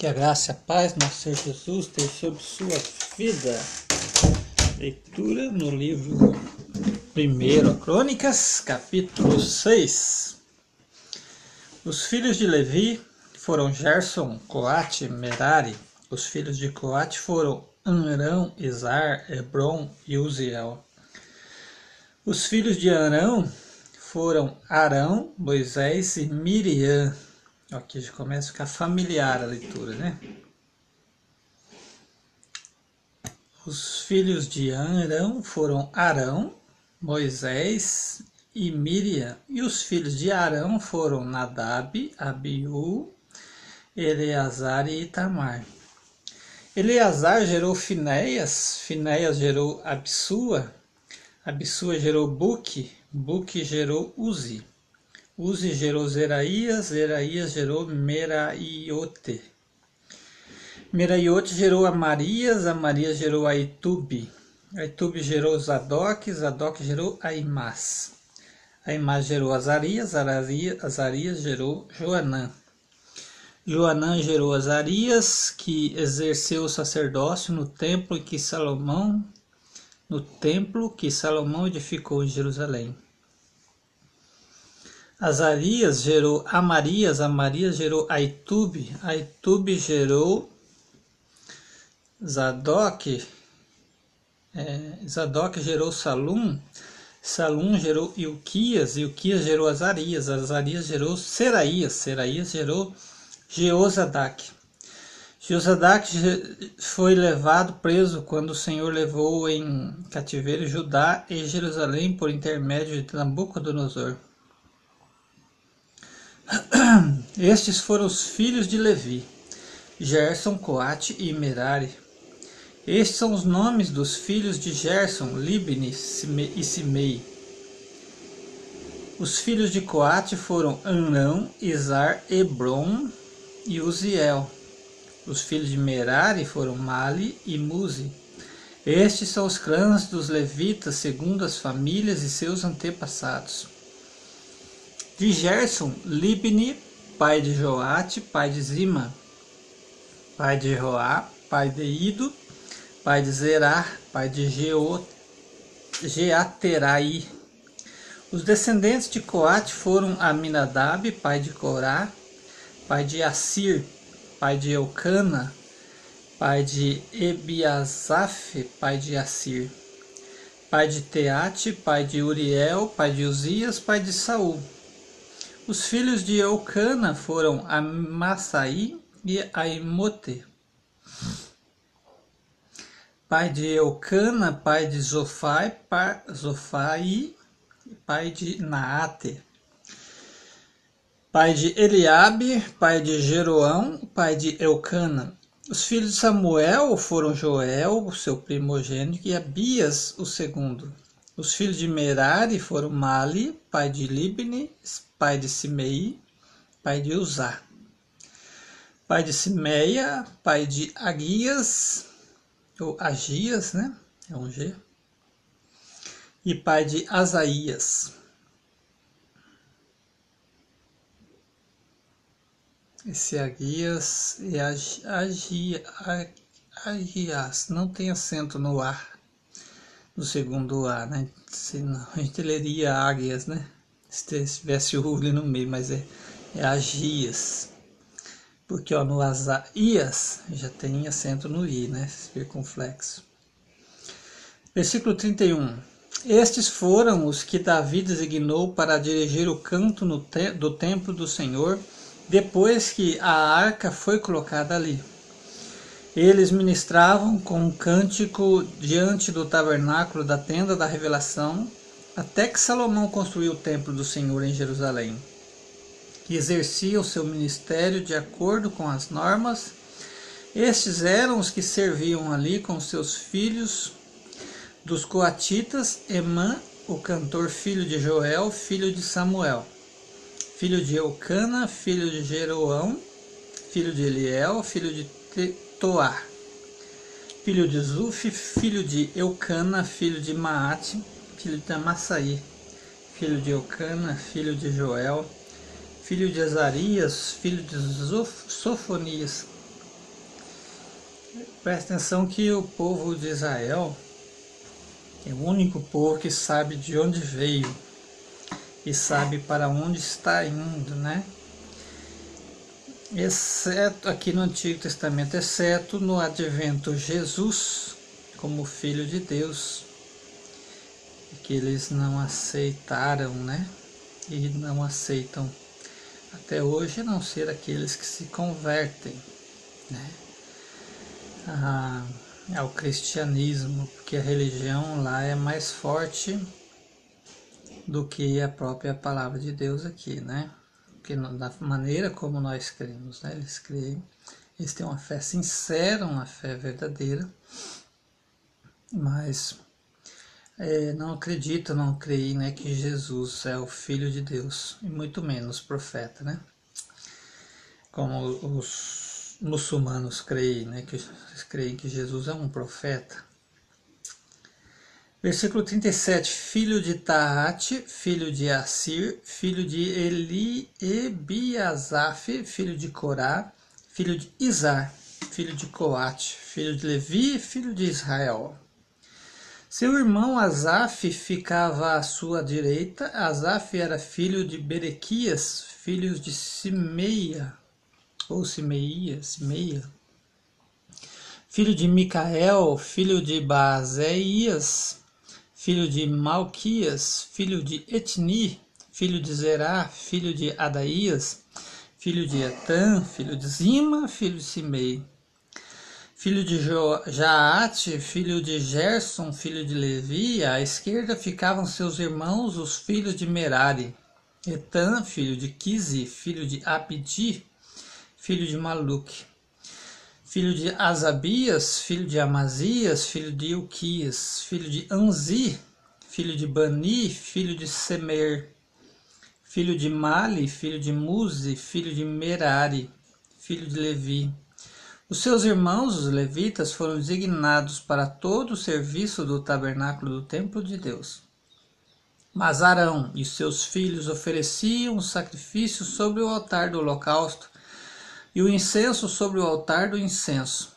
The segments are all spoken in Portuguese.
Que a graça e a paz, nosso Senhor Jesus, esteja sobre sua vida. Leitura no livro 1 Crônicas, capítulo 6. Os filhos de Levi foram Gerson, Coate, Merari. Os filhos de Coate foram Arão, Izar, Hebron e Uziel. Os filhos de Arão foram Arão, Moisés e Miriam. Aqui já começa a ficar familiar a leitura, né? Os filhos de Arão foram Arão, Moisés e Miriam. E os filhos de Arão foram Nadab, Abiú, Eleazar e Itamar. Eleazar gerou Finéias, Finéias gerou Absua, Absua gerou Buque, Buque gerou Uzi. Uzi gerou Zeraías, Zeraías gerou Meraiote. Meraiote gerou Amarias, Amarias gerou Aitube. Aitube gerou Zadok, Zadok gerou Aimás. Aimás gerou Azarias, Azarias gerou Joanã. Joanã gerou Azarias, que exerceu o sacerdócio no templo que Salomão no templo que Salomão edificou em Jerusalém. Azarias gerou Amarias, Amarias gerou Aitube, Aitube gerou Zadok, é, Zadok gerou Salum, Salum gerou Ilquias, Ilquias gerou Azarias, Azarias gerou Seraías, Seraías gerou Jeozadak. Jeozadak foi levado preso quando o Senhor levou em cativeiro Judá e Jerusalém por intermédio de Nabucodonosor. Estes foram os filhos de Levi, Gerson, Coate e Merari. Estes são os nomes dos filhos de Gerson, Libni e Simei. Os filhos de Coate foram Anão, Izar, Hebron e Uziel. Os filhos de Merari foram Mali e Muzi. Estes são os clãs dos levitas segundo as famílias e seus antepassados de Gerson, Libni, pai de Joate, pai de Zima, pai de Joá, pai de Ido, pai de Zerar, pai de Geaterai. Os descendentes de Coate foram Aminadab, pai de Corá, pai de Assir, pai de Eucana, pai de Ebiasaf, pai de Assir, pai de Teate, pai de Uriel, pai de Uzias, pai de Saul os filhos de Eucana foram Amassaí e Aimote. Pai de Eucana, pai de Zofai, Zofai, pai de Naate. Pai de Eliabe, pai de Jeroão, pai de Eucana. Os filhos de Samuel foram Joel, o seu primogênito, e Abias, o segundo. Os filhos de Merari foram Mali, pai de Libni, pai de Simei, pai de Uzá. Pai de Simeia, pai de Agias, ou Agias, né? É um G. E pai de Asaías. Esse Agias e Agias não tem acento no ar no segundo A, né? Senão a gente leria águias, né? Se tivesse o ali no meio, mas é, é agias. Porque ó, no Asaias já tem acento no I, né? Circunflexo. Versículo 31. Estes foram os que Davi designou para dirigir o canto te do templo do Senhor, depois que a arca foi colocada ali. Eles ministravam com um cântico diante do tabernáculo da tenda da revelação, até que Salomão construiu o templo do Senhor em Jerusalém, que exercia o seu ministério de acordo com as normas. Estes eram os que serviam ali com seus filhos dos coatitas, Emã, o cantor filho de Joel, filho de Samuel, filho de Eucana, filho de Jeroão, filho de Eliel, filho de Toar, filho de Zuf, filho de Eucana, filho de Maate, filho de Amassaí, filho de Eucana, filho de Joel, filho de Azarias, filho de Sofonias, Presta atenção que o povo de Israel é o único povo que sabe de onde veio e sabe para onde está indo, né? Exceto aqui no Antigo Testamento, exceto no advento Jesus como filho de Deus, que eles não aceitaram, né? E não aceitam até hoje, a não ser aqueles que se convertem, né? Ah, ao cristianismo, porque a religião lá é mais forte do que a própria palavra de Deus aqui, né? Porque da maneira como nós cremos, né? Eles creem, eles têm uma fé sincera, uma fé verdadeira, mas é, não acredito, não creem, né, que Jesus é o Filho de Deus, e muito menos profeta, né? Como os muçulmanos creem, né, que creem que Jesus é um profeta. Versículo 37, filho de Taate, filho de Assir, filho de Eli Ebiasaf, filho de Corá, filho de Izar, filho de Coate, filho de Levi, filho de Israel. Seu irmão Asaf ficava à sua direita. Asaf era filho de Berequias, filhos de Simeia, ou Simeia, Simeia, filho de Micael, filho de Bazeias, filho de Malquias, filho de Etni, filho de Zerá, filho de Adaías, filho de Etan, filho de Zima, filho de Simei, filho de jo Jaate, filho de Gerson, filho de Levi, à esquerda ficavam seus irmãos, os filhos de Merari, Etan, filho de Quise, filho de Apiti, filho de Maluque, filho de Asabias, filho de Amazias, filho de Ilquias, filho de Anzi, filho de Bani, filho de Semer, filho de Mali, filho de Muzi, filho de Merari, filho de Levi. Os seus irmãos, os levitas, foram designados para todo o serviço do tabernáculo do templo de Deus. Mas Arão e seus filhos ofereciam o sacrifício sobre o altar do holocausto e o incenso sobre o altar do incenso,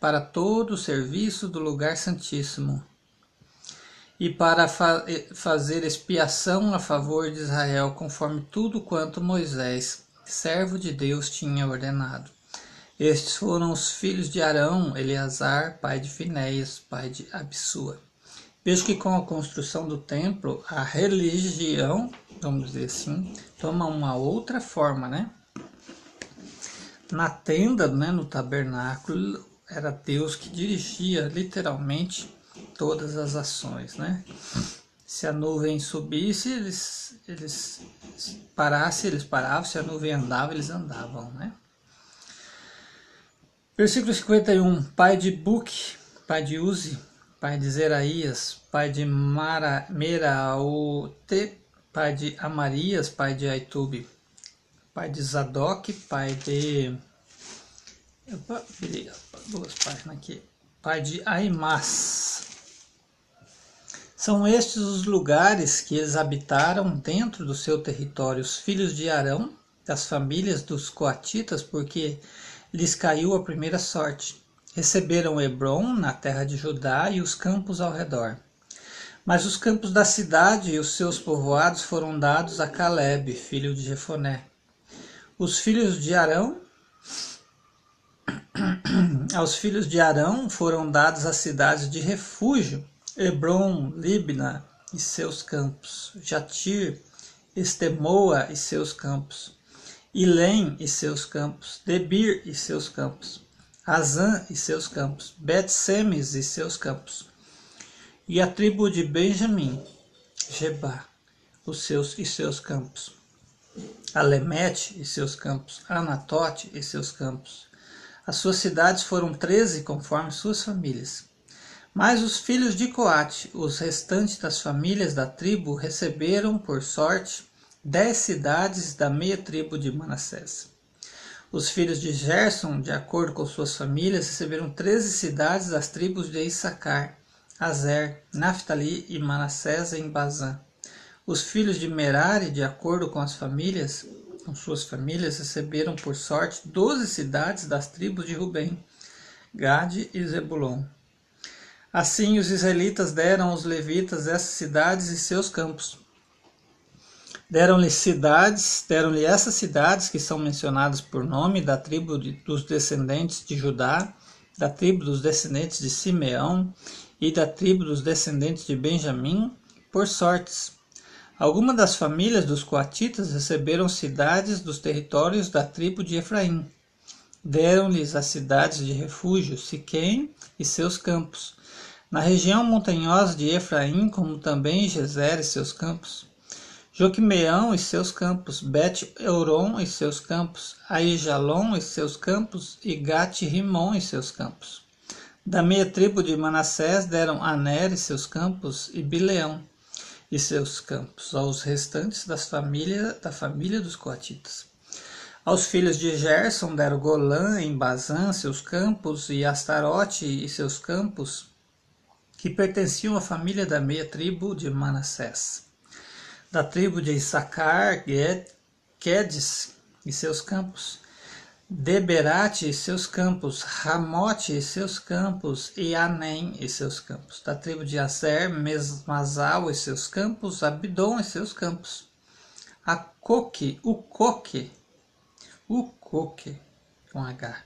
para todo o serviço do lugar santíssimo, e para fa fazer expiação a favor de Israel, conforme tudo quanto Moisés, servo de Deus, tinha ordenado. Estes foram os filhos de Arão, Eleazar, pai de Finéias, pai de Absua. Vejo que com a construção do templo, a religião, vamos dizer assim, toma uma outra forma, né? Na tenda, né, no tabernáculo, era Deus que dirigia literalmente todas as ações, né? Se a nuvem subisse, eles, eles parassem, eles paravam, se a nuvem andava, eles andavam, né? Versículo 51, pai de Buque, pai de Uzi, pai de Zeraías, pai de Mara, Meraote, pai de Amarias, pai de Aitube, pai de Zadok, pai de. Opa, duas páginas aqui. Pai de Aimas. São estes os lugares que eles habitaram dentro do seu território, os filhos de Arão, das famílias dos coatitas, porque lhes caiu a primeira sorte. Receberam Hebron, na terra de Judá, e os campos ao redor. Mas os campos da cidade e os seus povoados foram dados a Caleb, filho de Jefoné. Os filhos de Arão aos filhos de Arão foram dadas as cidades de refúgio, Hebron, Libna e seus campos, Jatir, Estemoa e seus campos, Ilém e seus campos, Debir e seus campos, Azã e seus campos, Bet-Semes e seus campos, e a tribo de Benjamim, Jebá, os seus e seus campos. Alemete e seus campos, Anatote e seus campos. As suas cidades foram treze conforme suas famílias. Mas os filhos de Coate, os restantes das famílias da tribo, receberam, por sorte, dez cidades da meia tribo de Manassés. Os filhos de Gerson, de acordo com suas famílias, receberam treze cidades das tribos de Issacar, Azer, Naphtali e Manassés em Bazã. Os filhos de Merari, de acordo com as famílias, com suas famílias, receberam por sorte doze cidades das tribos de Rubem, Gade e Zebulon. Assim os israelitas deram aos levitas essas cidades e seus campos. Deram-lhe cidades, deram-lhe essas cidades que são mencionadas por nome da tribo de, dos descendentes de Judá, da tribo dos descendentes de Simeão e da tribo dos descendentes de Benjamim, por sortes. Algumas das famílias dos coatitas receberam cidades dos territórios da tribo de Efraim. Deram-lhes as cidades de refúgio, Siquém e seus campos, na região montanhosa de Efraim, como também Gezer e seus campos. Joquimeão e seus campos, Bet-Euron e seus campos, Aijalon e seus campos, e Gat-Rimon e seus campos. Da meia tribo de Manassés deram Aner e seus campos, e Bileão e seus campos, aos restantes das família, da família dos coatitas. Aos filhos de Gerson deram Golã em Bazã, seus campos, e Astarote e seus campos, que pertenciam à família da meia tribo de Manassés da tribo de Issacar, Quedes e seus campos, Deberate e seus campos, Ramote e seus campos, e Anem e seus campos. Da tribo de Aser, Mesmazal e seus campos, Abidom e seus campos. Acoque, Ucoque, Ucoque, com H,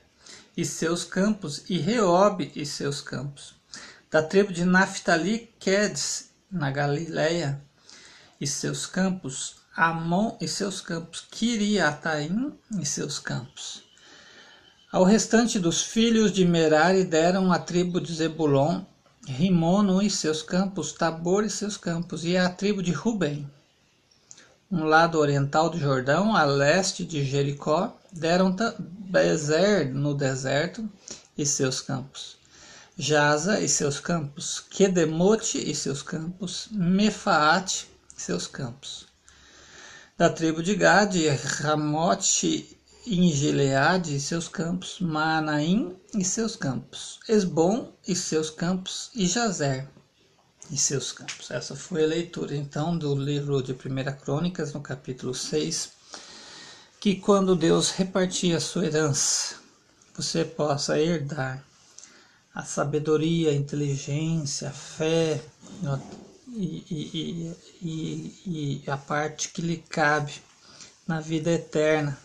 e seus campos, e Reobe e seus campos. Da tribo de Naphtali, Quedes, na Galileia, e seus campos, Amon e seus campos, Kiriataim e seus campos. Ao restante dos filhos de Merari deram a tribo de Zebulon, Rimono e seus campos, Tabor e seus campos, e a tribo de Ruben. Um lado oriental do Jordão, a leste de Jericó, deram Bezer no deserto e seus campos. Jaza e seus campos, Quedemote e seus campos, Mefaate seus campos. Da tribo de Gade, Ramote em Gileade e seus campos, Manaim e seus campos, Esbom e seus campos, e Jazer e seus campos. Essa foi a leitura então do livro de 1 Crônicas, no capítulo 6, que quando Deus repartia a sua herança, você possa herdar a sabedoria, a inteligência, a fé, e, e, e, e a parte que lhe cabe na vida eterna.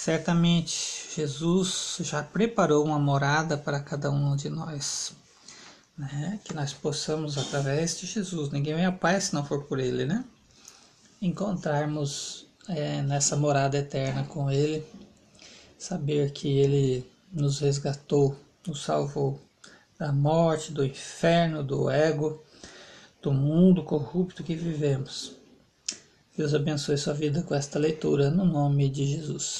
Certamente Jesus já preparou uma morada para cada um de nós, né? que nós possamos, através de Jesus, ninguém vem a Pai se não for por Ele, né? encontrarmos é, nessa morada eterna com Ele, saber que Ele nos resgatou, nos salvou da morte, do inferno, do ego do mundo corrupto que vivemos. Deus abençoe sua vida com esta leitura, no nome de Jesus.